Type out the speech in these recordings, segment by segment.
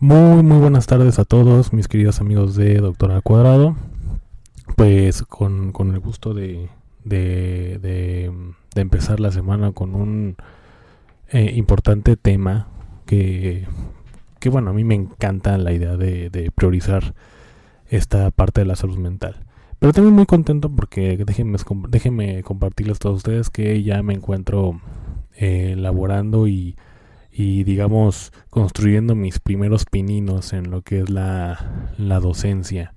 Muy, muy buenas tardes a todos, mis queridos amigos de Doctor Al Cuadrado. Pues con, con el gusto de, de, de, empezar la semana con un eh, importante tema que, que, bueno, a mí me encanta la idea de, de priorizar esta parte de la salud mental. Pero también muy contento porque déjenme, déjenme compartirles a todos ustedes que ya me encuentro eh, elaborando y, y, digamos, construyendo mis primeros pininos en lo que es la, la docencia.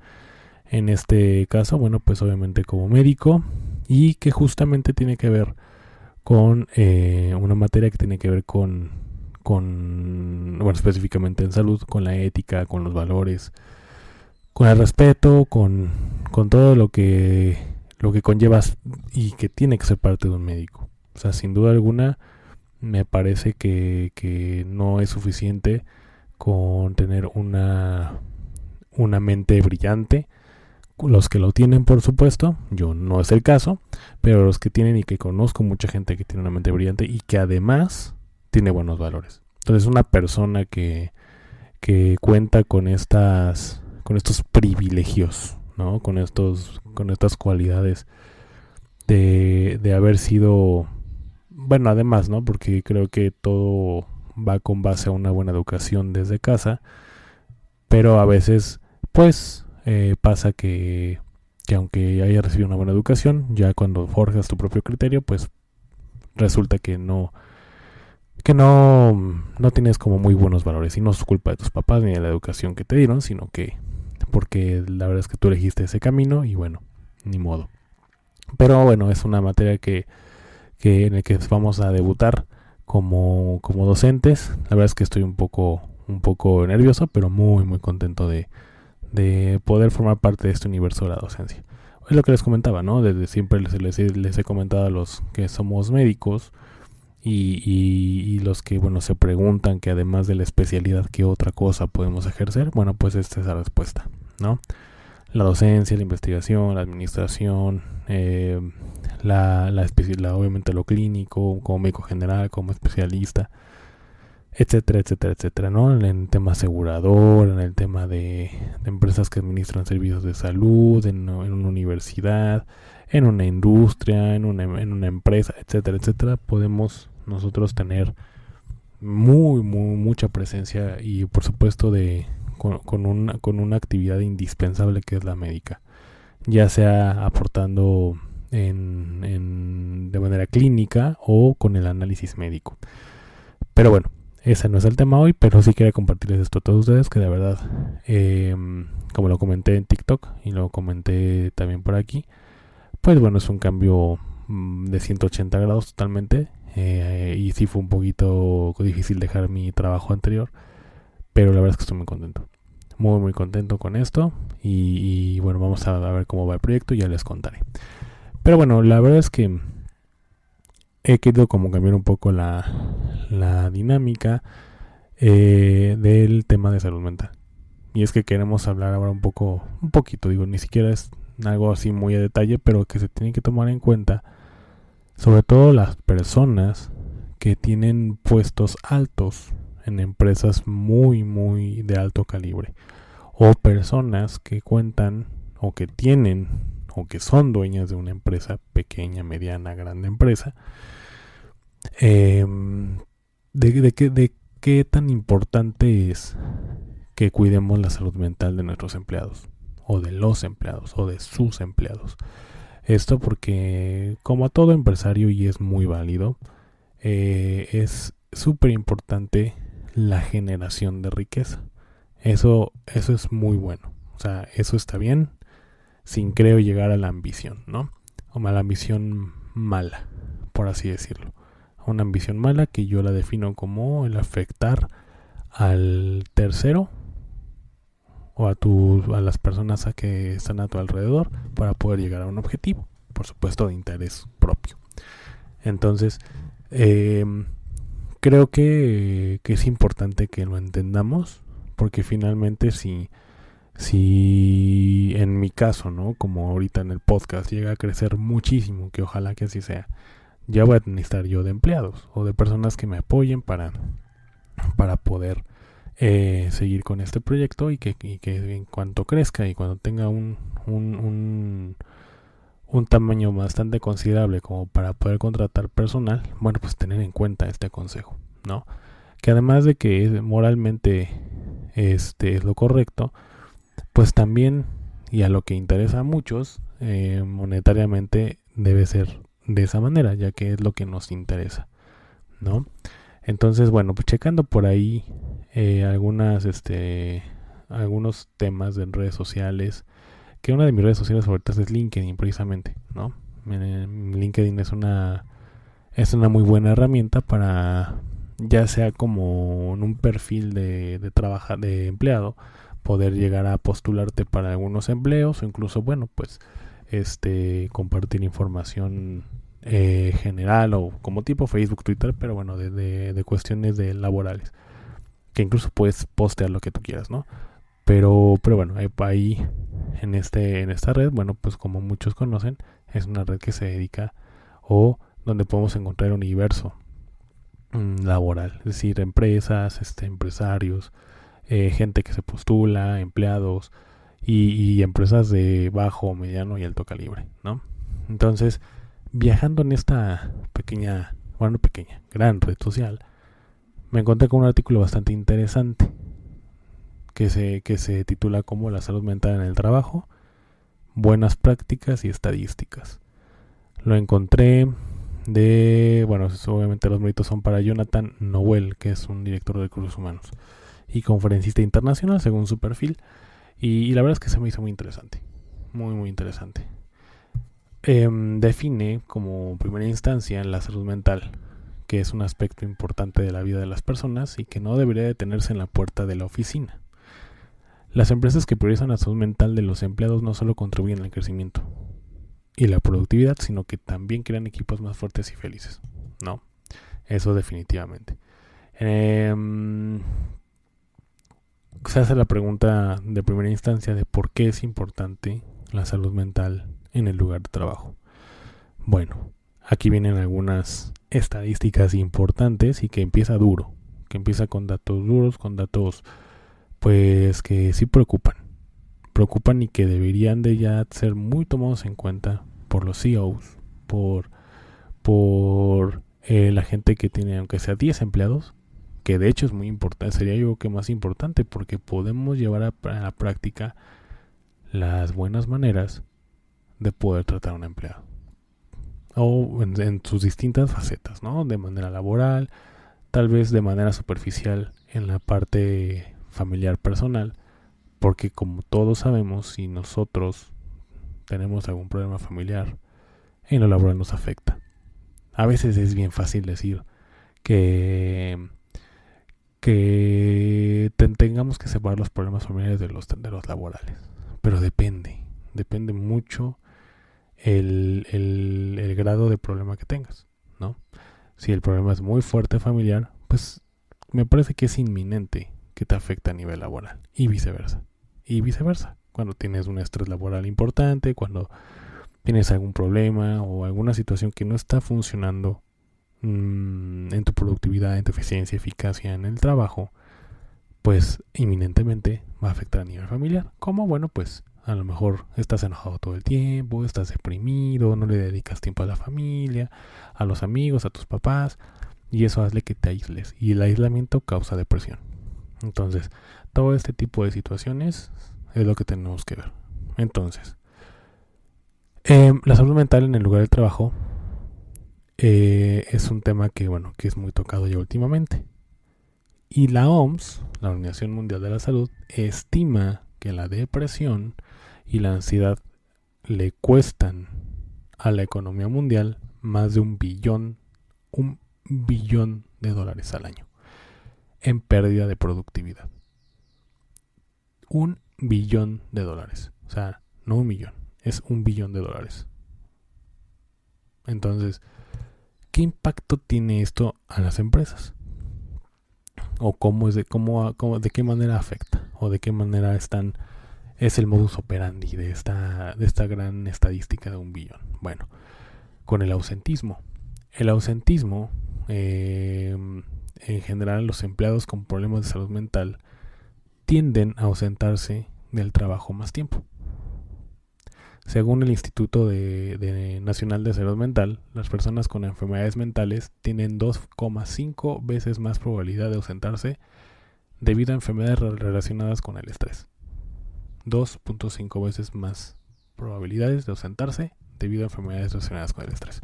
En este caso, bueno, pues obviamente como médico y que justamente tiene que ver con eh, una materia que tiene que ver con, con, bueno, específicamente en salud, con la ética, con los valores, con el respeto, con, con todo lo que, lo que conllevas y que tiene que ser parte de un médico. O sea, sin duda alguna, me parece que, que no es suficiente con tener una, una mente brillante. Los que lo tienen, por supuesto, yo no es el caso, pero los que tienen y que conozco mucha gente que tiene una mente brillante y que además tiene buenos valores. Entonces, una persona que, que cuenta con estas con estos privilegios, ¿no? Con estos, con estas cualidades de, de haber sido, bueno, además, ¿no? Porque creo que todo va con base a una buena educación desde casa, pero a veces, pues, eh, pasa que, que aunque haya recibido una buena educación, ya cuando forjas tu propio criterio, pues resulta que no que no, no tienes como muy buenos valores y no es culpa de tus papás ni de la educación que te dieron, sino que porque la verdad es que tú elegiste ese camino y bueno, ni modo. Pero bueno, es una materia que, que en la que vamos a debutar como, como docentes. La verdad es que estoy un poco, un poco nervioso, pero muy, muy contento de, de poder formar parte de este universo de la docencia. Es lo que les comentaba, ¿no? Desde siempre les, les, he comentado a los que somos médicos y, y, los que, bueno, se preguntan que además de la especialidad, ¿qué otra cosa podemos ejercer? Bueno, pues esta es la respuesta. ¿no? La docencia, la investigación, la administración, eh, la, la, obviamente lo clínico, como médico general, como especialista, etcétera, etcétera, etcétera, ¿no? En el tema asegurador, en el tema de, empresas que administran servicios de salud, en, una universidad, en una industria, en una, en una empresa, etcétera, etcétera, podemos nosotros tener muy, muy, mucha presencia y por supuesto de, con, una, con una actividad indispensable que es la médica, ya sea aportando en, de manera clínica o con el análisis médico. Pero bueno, ese no es el tema hoy, pero sí quería compartirles esto a todos ustedes, que de verdad, em, como lo comenté en TikTok y lo comenté también por aquí, pues bueno, es un cambio mm, de 180 grados totalmente. Eh, y sí fue un poquito difícil dejar mi trabajo anterior, pero la verdad es que estoy muy contento. Muy muy contento con esto. Y, bueno vamos a, ver cómo va el proyecto y ya les contaré. Pero bueno la verdad es que he querido como cambiar un poco la, la dinámica eh, del tema de salud mental. Y es que queremos hablar ahora un poco un poquito digo ni siquiera es algo así muy a detalle pero que se tiene que tomar en cuenta sobre todo las personas que tienen puestos altos en empresas muy, muy de alto calibre. O personas que cuentan o que tienen o que son dueñas de una empresa pequeña, mediana, grande empresa. Em, de, qué tan importante es que cuidemos la salud mental de nuestros empleados o de los empleados o de sus empleados. Esto porque como a todo empresario y es muy válido, eh, es súper importante la generación de riqueza. Eso, eso es muy bueno. O sea, eso está bien sin creo llegar a la ambición, ¿no? O a la ambición mala, por así decirlo. una ambición mala que yo la defino como el afectar al tercero o a, a las personas a que están a tu alrededor para poder llegar a un objetivo, por supuesto de interés propio. Entonces, em, creo que, que, es importante que lo entendamos, porque finalmente si, si en mi caso, ¿no? Como ahorita en el podcast llega a crecer muchísimo, que ojalá que así sea, ya voy a necesitar yo de empleados o de personas que me apoyen para, para poder eh, seguir con este proyecto y que, en cuanto crezca y cuando tenga un, un, tamaño bastante considerable como para poder contratar personal, bueno, pues tener en cuenta este consejo, ¿no? Que además de que moralmente este es lo correcto, pues también, y a lo que interesa a muchos, eh, monetariamente debe ser de esa manera, ya que es lo que nos interesa, ¿no? Entonces, bueno, pues checando por ahí eh, algunas, este, algunos temas de redes sociales, que una de mis redes sociales favoritas es LinkedIn, precisamente, ¿no? LinkedIn es una, es una muy buena herramienta para, ya sea como en un perfil de, de, de empleado, poder llegar a postularte para algunos empleos o incluso, bueno, pues, este, compartir información eh, general o como tipo Facebook, Twitter, pero bueno, de, de, cuestiones de laborales. Que incluso puedes postear lo que tú quieras, ¿no? Pero, pero bueno, ahí en, este, en esta red, bueno, pues como muchos conocen, es una red que se dedica o donde podemos encontrar universo mm, laboral, es decir, empresas, este, empresarios, eh, gente que se postula, empleados y, y empresas de bajo, mediano y alto calibre, ¿no? Entonces, viajando en esta pequeña, bueno, pequeña, gran red social, me encontré con un artículo bastante interesante que se, que se titula como La salud mental en el trabajo, buenas prácticas y estadísticas. Lo encontré de, bueno, obviamente los méritos son para Jonathan Noel, que es un director de recursos humanos y conferencista internacional según su perfil. Y, la verdad es que se me hizo muy interesante, muy, muy interesante. Em, define como primera instancia la salud mental, que es un aspecto importante de la vida de las personas y que no debería detenerse en la puerta de la oficina. Las empresas que priorizan la salud mental de los empleados no solo contribuyen al crecimiento y la productividad, sino que también crean equipos más fuertes y felices. No, eso definitivamente. Em, se hace la pregunta de primera instancia de por qué es importante la salud mental en el lugar de trabajo. Bueno, aquí vienen algunas estadísticas importantes y que empieza duro, que empieza con datos duros, con datos pues que sí preocupan, preocupan y que deberían de ya ser muy tomados en cuenta por los CEOs, por, por eh, la gente que tiene, aunque sea 10 empleados, que de hecho es muy importante, sería yo que más importante porque podemos llevar a, a la práctica las buenas maneras de poder tratar a un empleado. O en, sus distintas facetas, ¿no? De manera laboral, tal vez de manera superficial en la parte familiar personal, porque como todos sabemos, si nosotros tenemos algún problema familiar, en lo laboral nos afecta. A veces es bien fácil decir que que tengamos que separar los problemas familiares de los, de los laborales. Pero depende, depende mucho el, el, grado de problema que tengas, ¿no? Si el problema es muy fuerte familiar, pues me parece que es inminente que te afecte a nivel laboral y viceversa. Y viceversa. Cuando tienes un estrés laboral importante, cuando tienes algún problema o alguna situación que no está funcionando mm, en tu productividad, en tu eficiencia, eficacia en el trabajo, pues inminentemente va a afectar a nivel familiar. Como bueno, pues a lo mejor estás enojado todo el tiempo, estás deprimido, no le dedicas tiempo a la familia, a los amigos, a tus papás, y eso hace que te aísles. Y el aislamiento causa depresión. Entonces, todo este tipo de situaciones es lo que tenemos que ver. Entonces, em, la salud mental en el lugar del trabajo eh, es un tema que, bueno, que es muy tocado ya últimamente. Y la OMS, la Organización Mundial de la Salud, estima que la depresión y la ansiedad le cuestan a la economía mundial más de un billón, un billón de dólares al año en pérdida de productividad. Un billón de dólares. O sea, no un millón, es un billón de dólares. Entonces, ¿qué impacto tiene esto a las empresas? ¿O cómo es de, cómo, de qué manera afecta? ¿O de qué manera están es el modus operandi de esta, de esta gran estadística de un billón? Bueno, con el ausentismo. El ausentismo, eh, en general, los empleados con problemas de salud mental tienden a ausentarse del trabajo más tiempo. Según el Instituto de, Nacional de Salud Mental, las personas con enfermedades mentales tienen 2,5 veces más probabilidad de ausentarse debido a enfermedades relacionadas con el estrés. 2.5 veces más probabilidades de ausentarse debido a enfermedades relacionadas con el estrés.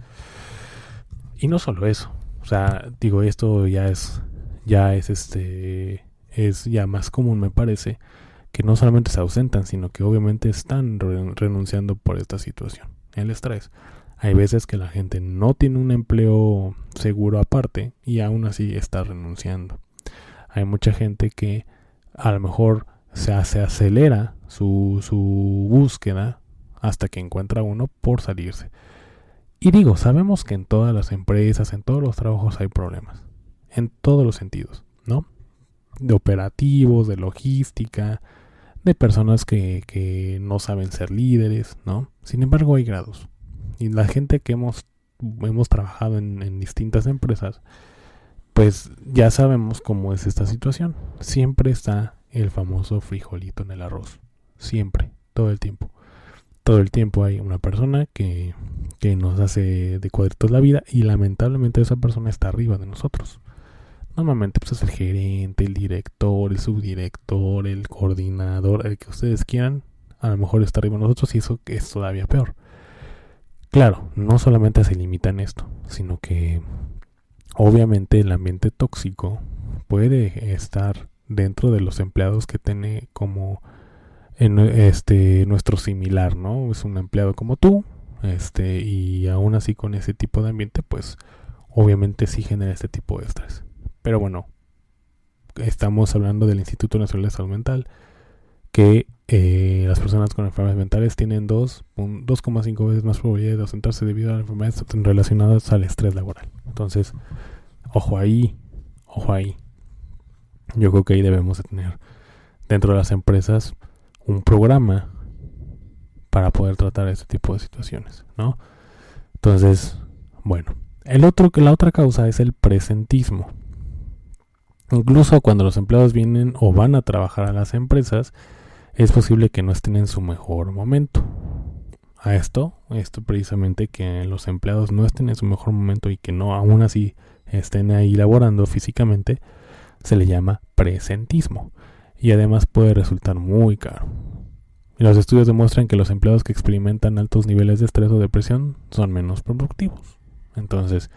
Y no solo eso, o sea, digo, esto ya es ya es este es ya más común me parece que no solamente se ausentan, sino que obviamente están renunciando por esta situación, el estrés. Hay veces que la gente no tiene un empleo seguro aparte y aún así está renunciando. Hay mucha gente que a lo mejor se, se acelera su, su búsqueda hasta que encuentra uno por salirse. Y digo, sabemos que en todas las empresas, en todos los trabajos hay problemas, en todos los sentidos, ¿no? De operativos, de logística, de personas que, no saben ser líderes, ¿no? Sin embargo, hay grados. Y la gente que hemos, hemos trabajado en, en distintas empresas, pues ya sabemos cómo es esta situación. Siempre está el famoso frijolito en el arroz. Siempre, todo el tiempo. Todo el tiempo hay una persona que, que nos hace de cuadritos la vida y lamentablemente esa persona está arriba de nosotros. Normalmente pues es el gerente, el director, el subdirector, el coordinador, el que ustedes quieran. A lo mejor está arriba de nosotros y eso es todavía peor. Claro, no solamente se limita en esto, sino que obviamente el ambiente tóxico puede estar dentro de los empleados que tiene como en este nuestro similar, ¿no? Es un empleado como tú, este y aún así con ese tipo de ambiente, pues obviamente sí genera este tipo de estrés. Pero bueno, estamos hablando del Instituto Nacional de Salud Mental, que eh, las personas con enfermedades mentales tienen 2,5 veces más probabilidad de ausentarse debido a enfermedades relacionadas al estrés laboral. Entonces, ojo ahí, ojo ahí. Yo creo que ahí debemos de tener dentro de las empresas un programa para poder tratar este tipo de situaciones, ¿no? Entonces, bueno, el otro la otra causa es el presentismo. Incluso cuando los empleados vienen o van a trabajar a las empresas, es posible que no estén en su mejor momento. A esto, esto precisamente que los empleados no estén en su mejor momento y que no aún así estén ahí laborando físicamente, se le llama presentismo y además puede resultar muy caro. Los estudios demuestran que los empleados que experimentan altos niveles de estrés o depresión son menos productivos. Entonces,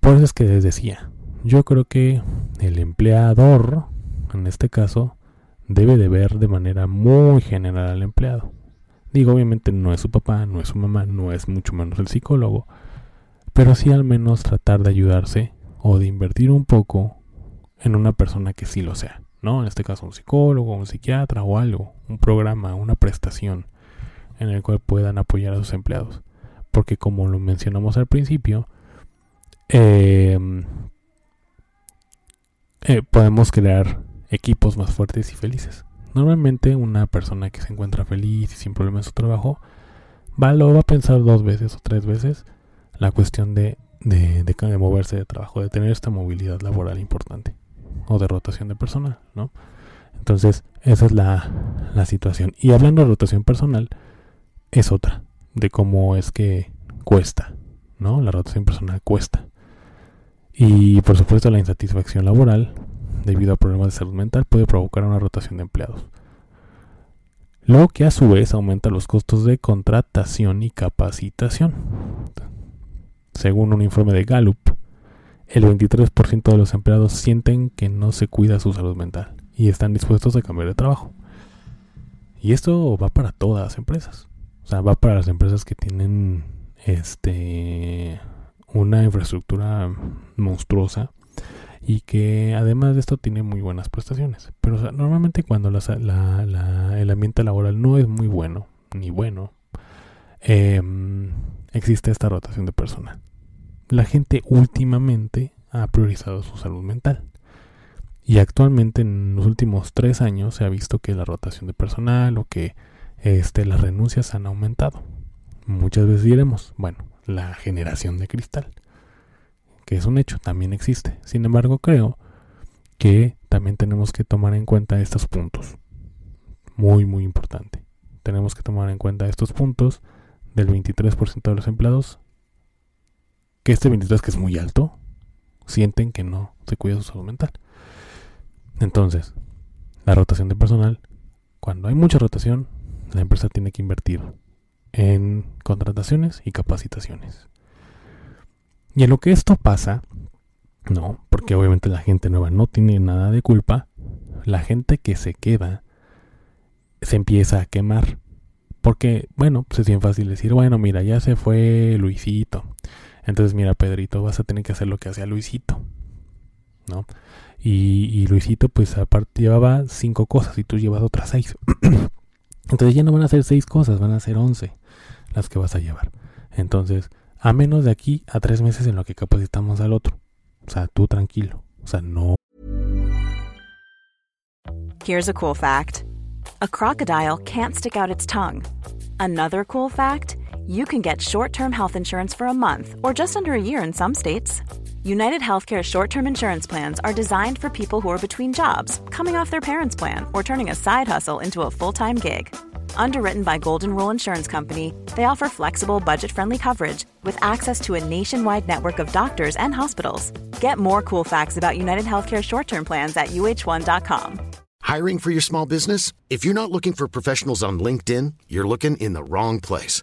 por eso es que les decía, yo creo que el empleador, en este caso, debe de ver de manera muy general al empleado. Digo, obviamente no es su papá, no es su mamá, no es mucho menos el psicólogo, pero sí al menos tratar de ayudarse o de invertir un poco en una persona que sí lo sea, ¿no? En este caso un psicólogo, un psiquiatra o algo, un programa, una prestación en el cual puedan apoyar a sus empleados. Porque como lo mencionamos al principio, eh, eh, podemos crear equipos más fuertes y felices. Normalmente una persona que se encuentra feliz y sin problemas en su trabajo va, lo va a pensar dos veces o tres veces la cuestión de, de, de, moverse de trabajo, de tener esta movilidad laboral importante o de rotación de personal, ¿no? Entonces, esa es la, la situación. Y hablando de rotación personal, es otra, de cómo es que cuesta, ¿no? La rotación personal cuesta. Y por supuesto la insatisfacción laboral debido a problemas de salud mental puede provocar una rotación de empleados. Lo que a su vez aumenta los costos de contratación y capacitación. Según un informe de Gallup, el 23% de los empleados sienten que no se cuida su salud mental y están dispuestos a cambiar de trabajo. Y esto va para todas las empresas. O sea, va para las empresas que tienen este una infraestructura monstruosa y que además de esto tiene muy buenas prestaciones. Pero normalmente cuando el ambiente laboral no es muy bueno, ni bueno, em, existe esta rotación de personal. La gente últimamente ha priorizado su salud mental. Y actualmente en los últimos tres años se ha visto que la rotación de personal o que este, las renuncias han aumentado. Muchas veces diremos, bueno, la generación de cristal que es un hecho, también existe. Sin embargo, creo que también tenemos que tomar en cuenta estos puntos. Muy, muy importante. Tenemos que tomar en cuenta estos puntos del 23% de los empleados, que este 23 que es muy alto, sienten que no se cuida su salud mental. Entonces, la rotación de personal, cuando hay mucha rotación, la empresa tiene que invertir en contrataciones y capacitaciones. Y en lo que esto pasa, no, porque obviamente la gente nueva no tiene nada de culpa, la gente que se queda se empieza a quemar. Porque, bueno, pues es bien fácil decir, bueno, mira, ya se fue Luisito. Entonces, mira, Pedrito, vas a tener que hacer lo que hacía Luisito. ¿No? Y, Luisito, pues aparte llevaba cinco cosas y tú llevas otras seis. Entonces ya no van a ser seis cosas, van a ser once las que vas a llevar. Entonces, a menos de aquí a tres meses en lo que capacitamos al otro. O sea, tú tranquilo. O sea, no. Here's a cool fact. A crocodile can't stick out its tongue. Another cool fact, you can get short-term health insurance for a month or just under a year in some states. United Healthcare short-term insurance plans are designed for people who are between jobs, coming off their parents' plan, or turning a side hustle into a full-time gig. Underwritten by Golden Rule Insurance Company, they offer flexible, budget friendly coverage with access to a nationwide network of doctors and hospitals. Get more cool facts about United Healthcare short term plans at uh1.com. Hiring for your small business? If you're not looking for professionals on LinkedIn, you're looking in the wrong place.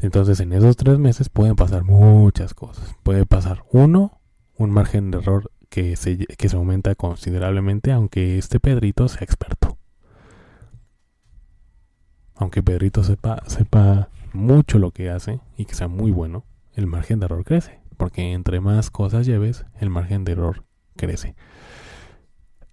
Entonces, en esos tres meses pueden pasar muchas cosas. Puede pasar, uno, un margen de error que se, que se aumenta considerablemente, aunque este Pedrito sea experto aunque Pedrito sepa, sepa mucho lo que hace y que sea muy bueno, el margen de error crece. Porque entre más cosas lleves, el margen de error crece.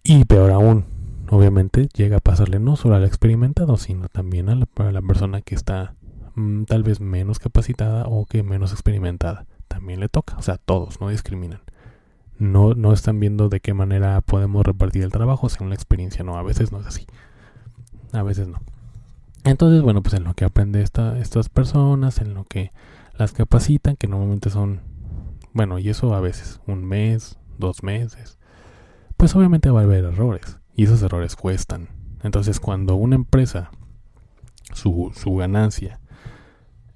Y peor aún, obviamente llega a pasarle no solo al experimentado, sino también a la, persona que está mm, tal vez menos capacitada o que menos experimentada. También le toca. O sea, todos, no discriminan. No, no están viendo de qué manera podemos repartir el trabajo según la experiencia. No, a veces no es así. A veces no. Entonces, bueno, pues en lo que aprende esta, estas personas, en lo que las capacitan, que normalmente son, bueno, y eso a veces un mes, dos meses, pues obviamente va a haber errores y esos errores cuestan. Entonces, cuando una empresa, su, su ganancia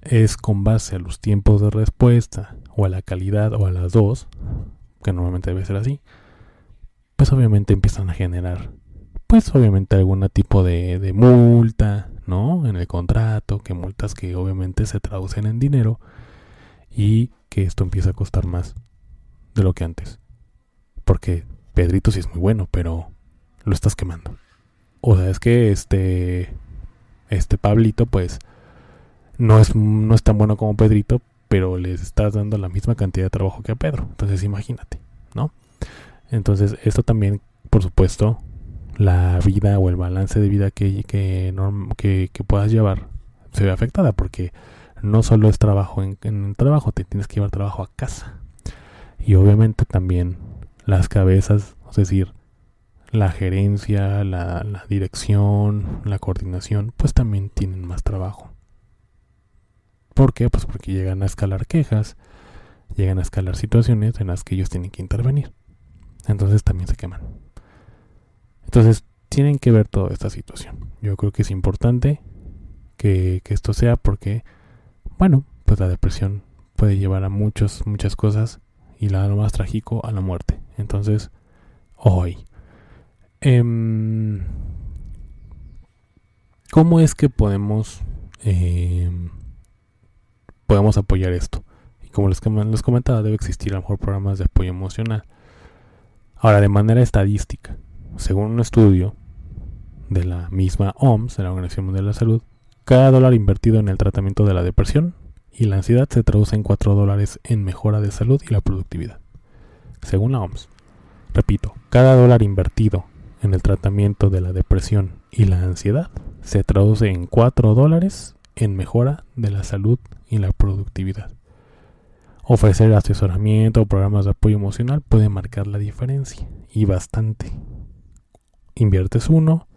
es con base a los tiempos de respuesta o a la calidad o a las dos, que normalmente debe ser así, pues obviamente empiezan a generar, pues obviamente algún tipo de, de multa, ¿no? En el contrato, que multas que obviamente se traducen en dinero y que esto empieza a costar más de lo que antes. Porque Pedrito sí es muy bueno, pero lo estás quemando. O sea, es que este este Pablito pues no es no es tan bueno como Pedrito, pero le estás dando la misma cantidad de trabajo que a Pedro. Entonces, imagínate, ¿no? Entonces, esto también, por supuesto, la vida o el balance de vida que, que, que, puedas llevar se ve afectada porque no solo es trabajo en, el trabajo, te tienes que llevar trabajo a casa. Y obviamente también las cabezas, es decir, la gerencia, la, la dirección, la coordinación, pues también tienen más trabajo. ¿Por qué? Pues porque llegan a escalar quejas, llegan a escalar situaciones en las que ellos tienen que intervenir. Entonces también se queman. Entonces, tienen que ver toda esta situación. Yo creo que es importante que, esto sea porque, bueno, pues la depresión puede llevar a muchos, muchas cosas y lo más trágico, a la muerte. Entonces, hoy. Em, ¿Cómo es que podemos em, podemos apoyar esto? Y como les, les comentaba, debe existir a lo mejor programas de apoyo emocional. Ahora, de manera estadística, según un estudio de la misma OMS, de la Organización Mundial de la Salud, cada dólar invertido en el tratamiento de la depresión y la ansiedad se traduce en 4 dólares en mejora de salud y la productividad. Según la OMS. Repito, cada dólar invertido en el tratamiento de la depresión y la ansiedad se traduce en 4 dólares en mejora de la salud y la productividad. Ofrecer asesoramiento o programas de apoyo emocional puede marcar la diferencia y bastante. Inviertes uno,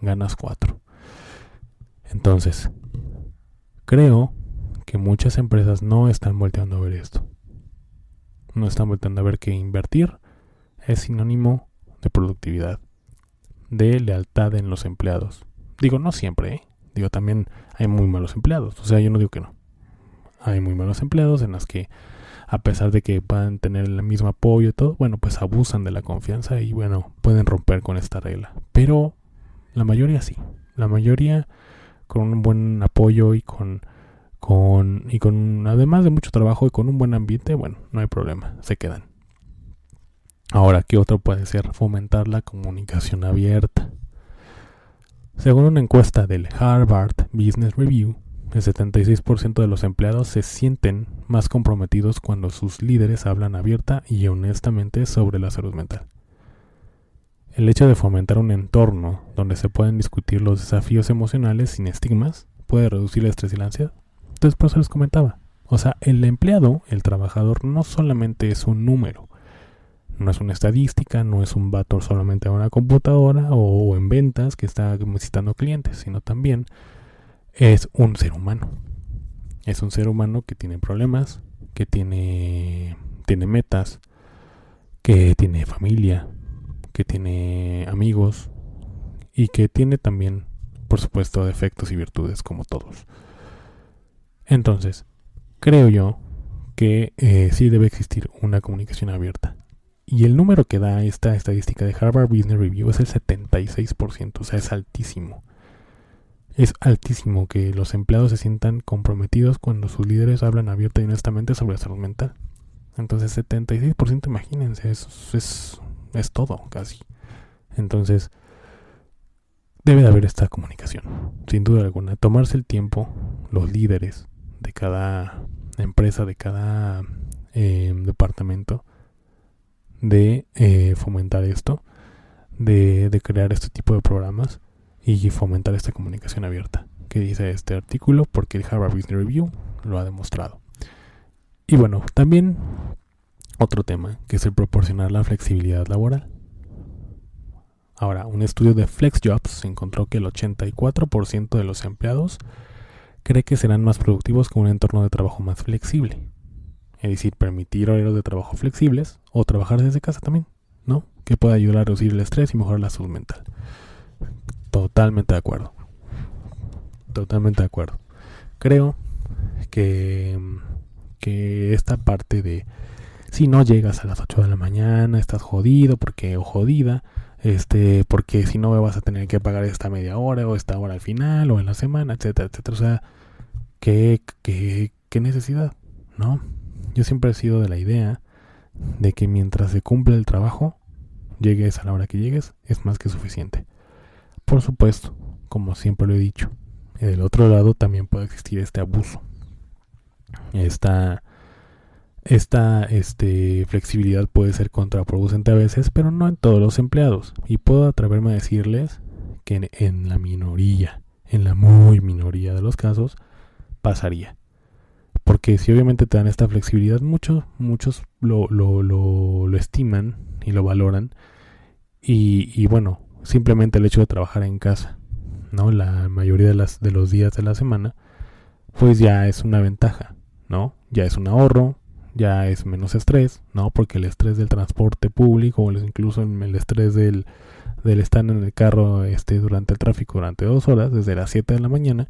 ganas cuatro. Entonces, creo que muchas empresas no están volteando a ver esto. No están volteando a ver que invertir es sinónimo de productividad, de lealtad en los empleados. Digo, no siempre, ¿eh? Digo, también hay muy malos empleados. O sea, yo no digo que no. Hay muy malos empleados en las que, a pesar de que puedan tener el mismo apoyo y todo, bueno, pues abusan de la confianza y bueno, pueden romper con esta regla. Pero la mayoría sí. La mayoría con un buen apoyo y con con y con además de mucho trabajo y con un buen ambiente, bueno, no hay problema, se quedan. Ahora, ¿qué otro puede ser? Fomentar la comunicación abierta. Según una encuesta del Harvard Business Review, el 76% de los empleados se sienten más comprometidos cuando sus líderes hablan abierta y honestamente sobre la salud mental. El hecho de fomentar un entorno donde se pueden discutir los desafíos emocionales sin estigmas puede reducir el estrés y la ansiedad. Entonces, por eso les comentaba. O sea, el empleado, el trabajador, no solamente es un número. No es una estadística, no es un vato solamente a una computadora o, en ventas que está visitando clientes, sino también es un ser humano. Es un ser humano que tiene problemas, que tiene, tiene metas, que tiene familia, que tiene amigos y que tiene también, por supuesto, defectos y virtudes como todos. Entonces, creo yo que eh, sí debe existir una comunicación abierta. Y el número que da esta estadística de Harvard Business Review es el 76%, o sea, es altísimo. Es altísimo que los empleados se sientan comprometidos cuando sus líderes hablan abierta y honestamente sobre salud mental. Entonces, 76%, imagínense, es, es es todo, casi. Entonces, debe de haber esta comunicación, sin duda alguna. Tomarse el tiempo, los líderes de cada empresa, de cada eh, departamento, de eh, fomentar esto, de, de crear este tipo de programas y fomentar esta comunicación abierta que dice este artículo porque el Harvard Business Review lo ha demostrado. Y bueno, también otro tema, que es el proporcionar la flexibilidad laboral. Ahora, un estudio de FlexJobs encontró que el 84% de los empleados cree que serán más productivos con un entorno de trabajo más flexible. Es decir, permitir horarios de trabajo flexibles o trabajar desde casa también, ¿no? Que pueda ayudar a reducir el estrés y mejorar la salud mental. Totalmente de acuerdo. Totalmente de acuerdo. Creo que, que esta parte de si no llegas a las 8 de la mañana, estás jodido porque o jodida, este, porque si no me vas a tener que pagar esta media hora o esta hora al final o en la semana, etcétera, etcétera. O sea, ¿qué, qué, qué necesidad? ¿No? Yo siempre he sido de la idea de que mientras se cumple el trabajo, llegues a la hora que llegues, es más que suficiente. Por supuesto, como siempre lo he dicho, del otro lado también puede existir este abuso. Esta esta este, flexibilidad puede ser contraproducente a veces, pero no en todos los empleados. Y puedo atreverme a decirles que en, la minoría, en la muy minoría de los casos, pasaría. Porque si obviamente te dan esta flexibilidad, muchos, muchos lo, lo, lo, estiman y lo valoran. Y, y, bueno, simplemente el hecho de trabajar en casa, ¿no? La mayoría de, las, de los días de la semana, pues ya es una ventaja, ¿no? Ya es un ahorro, ya es menos estrés, ¿no? Porque el estrés del transporte público o incluso el estrés del, del estar en el carro este, durante el tráfico durante dos horas, desde las 7 de la mañana,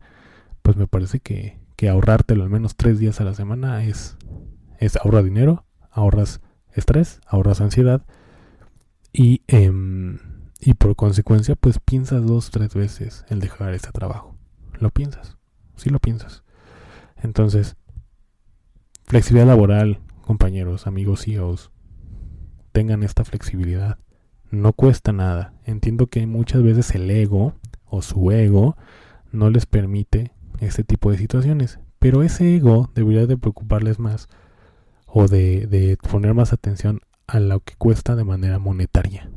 pues me parece que, que ahorrártelo al menos tres días a la semana es, es ahorrar dinero, ahorras estrés, ahorras ansiedad y, em, y por consecuencia pues piensas dos, tres veces en dejar este trabajo. Lo piensas, sí lo piensas. Entonces, flexibilidad laboral, compañeros, amigos CEOs, tengan esta flexibilidad. No cuesta nada. Entiendo que muchas veces el ego o su ego no les permite este tipo de situaciones. Pero ese ego debería de preocuparles más o de, de poner más atención a lo que cuesta de manera monetaria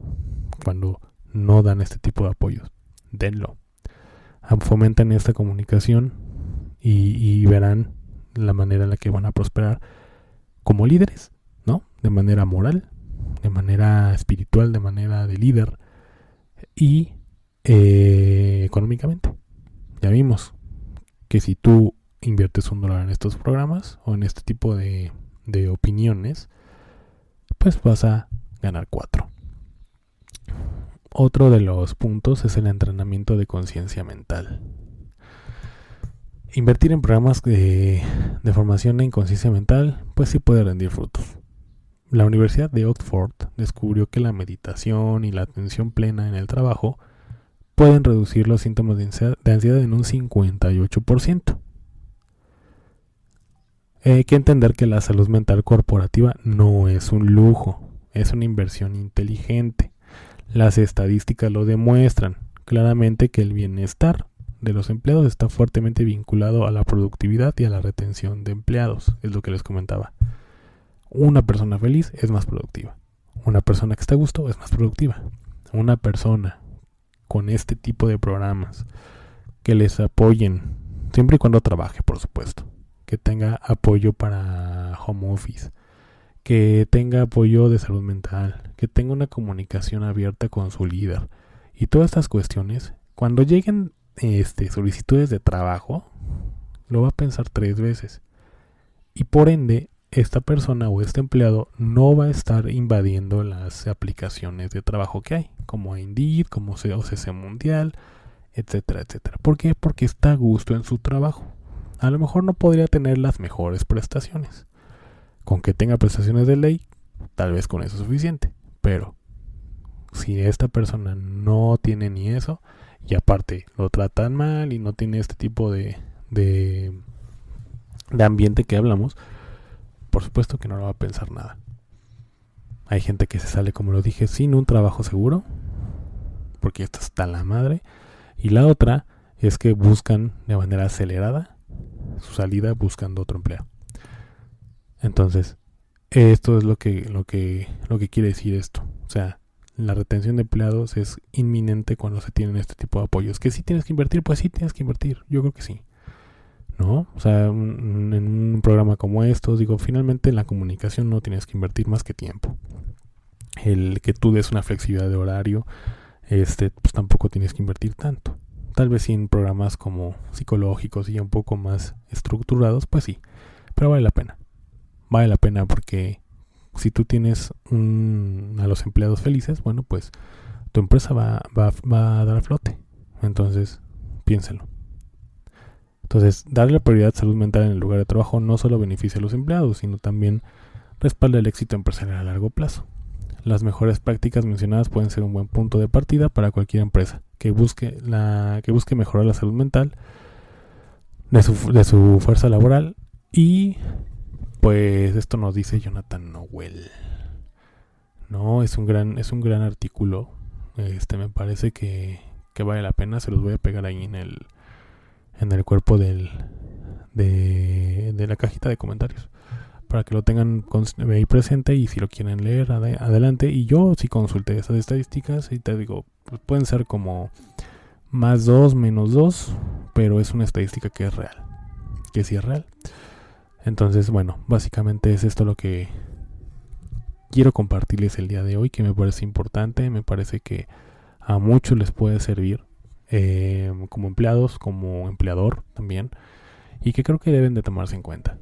cuando no dan este tipo de apoyos. Denlo. Fomentan esta comunicación y, y verán la manera en la que van a prosperar como líderes, ¿no? De manera moral, de manera espiritual, de manera de líder y eh, económicamente. Ya vimos que si tú inviertes un dólar en estos programas o en este tipo de, de opiniones, pues vas a ganar cuatro. Otro de los puntos es el entrenamiento de conciencia mental. Invertir en programas de, de, formación en conciencia mental, pues sí puede rendir frutos. La Universidad de Oxford descubrió que la meditación y la atención plena en el trabajo pueden reducir los síntomas de ansiedad en un 58%. Hay que entender que la salud mental corporativa no es un lujo, es una inversión inteligente. Las estadísticas lo demuestran claramente que el bienestar de los empleados está fuertemente vinculado a la productividad y a la retención de empleados, es lo que les comentaba. Una persona feliz es más productiva. Una persona que está a gusto es más productiva. Una persona con este tipo de programas que les apoyen, siempre y cuando trabaje, por supuesto. Que tenga apoyo para home office. Que tenga apoyo de salud mental. Que tenga una comunicación abierta con su líder. Y todas estas cuestiones, cuando lleguen este, solicitudes de trabajo, lo va a pensar tres veces. Y por ende, esta persona o este empleado no va a estar invadiendo las aplicaciones de trabajo que hay, como Indeed, como OCC Mundial, etcétera, etcétera. ¿Por qué? Porque está a gusto en su trabajo. A lo mejor no podría tener las mejores prestaciones. Con que tenga prestaciones de ley, tal vez con eso es suficiente. Pero si esta persona no tiene ni eso, y aparte lo tratan mal y no tiene este tipo de, de, de ambiente que hablamos, por supuesto que no lo va a pensar nada. Hay gente que se sale, como lo dije, sin un trabajo seguro, porque esto está la madre. Y la otra es que buscan de manera acelerada su salida buscando otro empleo. Entonces, esto es lo que, lo que, lo que quiere decir esto. O sea, la retención de empleados es inminente cuando se tienen este tipo de apoyos. Que si tienes que invertir, pues sí tienes que invertir. Yo creo que sí. ¿No? O sea, en un programa como estos, digo, finalmente en la comunicación no tienes que invertir más que tiempo. El que tú des una flexibilidad de horario, este, pues tampoco tienes que invertir tanto. Tal vez sí en programas como psicológicos y un poco más estructurados, pues sí, pero vale la pena. Vale la pena porque si tú tienes a los empleados felices, bueno, pues tu empresa va, va, va a dar a flote. Entonces, piénselo. Entonces, darle prioridad a salud mental en el lugar de trabajo no solo beneficia a los empleados, sino también respalda el éxito empresarial a largo plazo. Las mejores prácticas mencionadas pueden ser un buen punto de partida para cualquier empresa que busque, que busque mejorar la salud mental de su, de su fuerza laboral y pues esto nos dice Jonathan Noel. No, es un gran, es un gran artículo. Este me parece que, que vale la pena. Se los voy a pegar ahí en el, en el cuerpo del, de, la cajita de comentarios para que lo tengan ahí presente y si lo quieren leer adelante. Y yo sí consulté esas estadísticas y te digo pues pueden ser como más 2 menos 2 pero es una estadística que es real que sí es real. Entonces bueno básicamente es esto lo que quiero compartirles el día de hoy que me parece importante me parece que a muchos les puede servir eh, como empleados, como empleador también, y que creo que deben de tomarse en cuenta.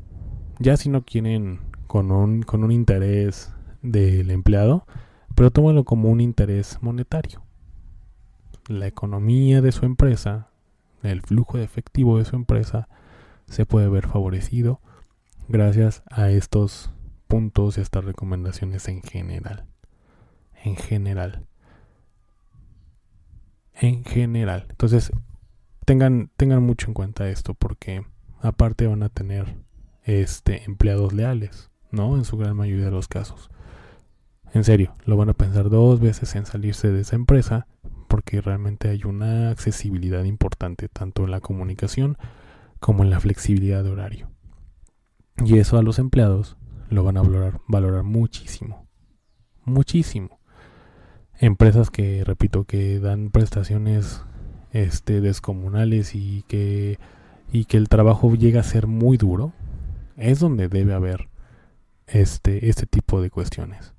Ya si no quieren con un, con un interés del empleado, pero tómalo como un interés monetario. La economía de su empresa, el flujo de efectivo de su empresa, se puede ver favorecido gracias a estos puntos y estas recomendaciones en general. En general. En general. Entonces, tengan, tengan mucho en cuenta esto porque aparte van a tener este empleados leales, ¿no? En su gran mayoría de los casos. En serio, lo van a pensar dos veces en salirse de esa empresa porque realmente hay una accesibilidad importante tanto en la comunicación como en la flexibilidad de horario. Y eso a los empleados lo van a valorar, valorar muchísimo. Muchísimo. Empresas que, repito, que dan prestaciones este, descomunales y que, y que el trabajo llega a ser muy duro, es donde debe haber este, este tipo de cuestiones.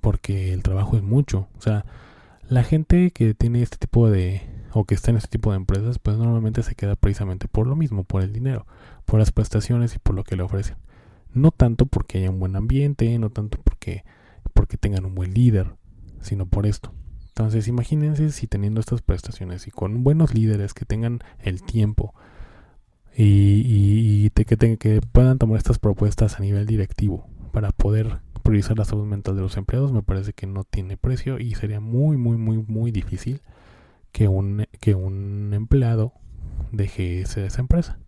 Porque el trabajo es mucho. O sea, la gente que tiene este tipo de, o que está en este tipo de empresas, pues normalmente se queda precisamente por lo mismo, por el dinero, por las prestaciones y por lo que le ofrecen. No tanto porque haya un buen ambiente, no tanto porque, porque tengan un buen líder, sino por esto. Entonces imagínense si teniendo estas prestaciones y con buenos líderes que tengan el tiempo y, que, que puedan tomar estas propuestas a nivel directivo para poder priorizar la salud mental de los empleados me parece que no tiene precio y sería muy, muy, muy, muy difícil que un, que un empleado deje esa empresa.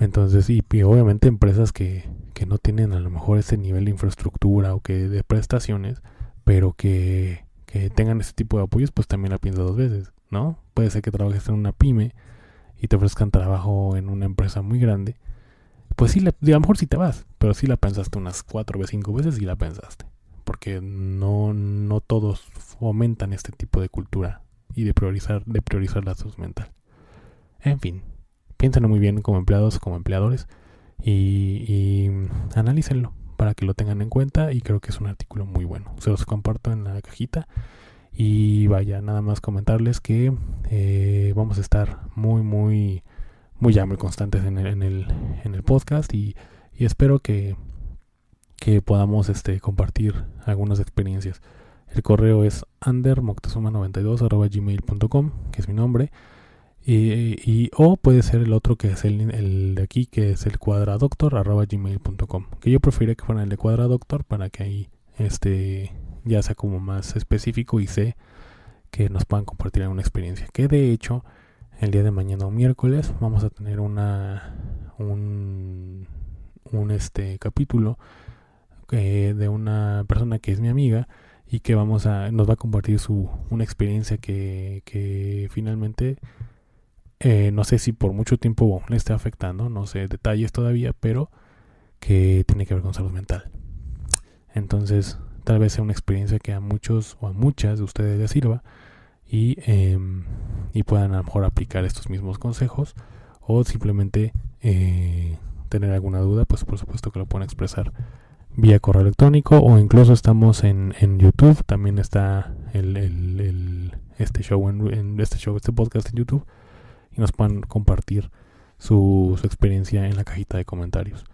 Entonces, y, obviamente empresas que, que, no tienen a lo mejor ese nivel de infraestructura o que de prestaciones, pero que, que tengan ese tipo de apoyos, pues también la piensa dos veces, ¿no? Puede ser que trabajes en una pyme y te ofrezcan trabajo en una empresa muy grande pues sí, a lo mejor sí te vas, pero sí la pensaste unas cuatro o cinco veces y la pensaste. Porque no, no todos fomentan este tipo de cultura y de priorizar, de priorizar la salud mental. En fin, piénsenlo muy bien como empleados, como empleadores y, y analícenlo para que lo tengan en cuenta y creo que es un artículo muy bueno. Se los comparto en la cajita y vaya, nada más comentarles que eh, vamos a estar muy, muy muy ya muy constantes en el, en el, en el podcast y, espero que, que podamos este, compartir algunas experiencias. El correo es andermoctezuma92 que es mi nombre. Y, o puede ser el otro que es el, el de aquí, que es el cuadradoctor arroba gmail.com. Que yo preferiría que fuera el de cuadradoctor para que ahí este ya sea como más específico y sé que nos puedan compartir alguna experiencia. Que de hecho el día de mañana o miércoles vamos a tener una un, un este capítulo eh, de una persona que es mi amiga y que vamos a nos va a compartir su una experiencia que, que finalmente eh, no sé si por mucho tiempo le esté afectando no sé detalles todavía pero que tiene que ver con salud mental. Entonces tal vez sea una experiencia que a muchos o a muchas de ustedes les sirva y, em, y puedan a lo mejor aplicar estos mismos consejos o simplemente eh, tener alguna duda, pues por supuesto que lo pueden expresar vía correo electrónico o incluso estamos en, en YouTube, también está el, el, este show en, este show, este podcast en YouTube y nos puedan compartir su, su experiencia en la cajita de comentarios.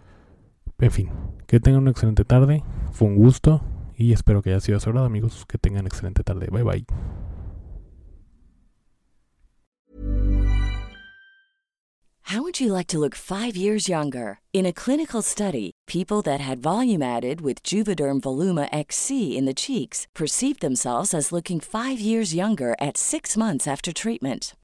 En fin, que tengan una excelente tarde, fue un gusto y espero que haya sido de amigos, que tengan excelente tarde, bye bye. How would you like to look five years younger? In a clinical study, people that had volume added with Juvederm Voluma XC in the cheeks perceived themselves as looking five years younger at six months after treatment.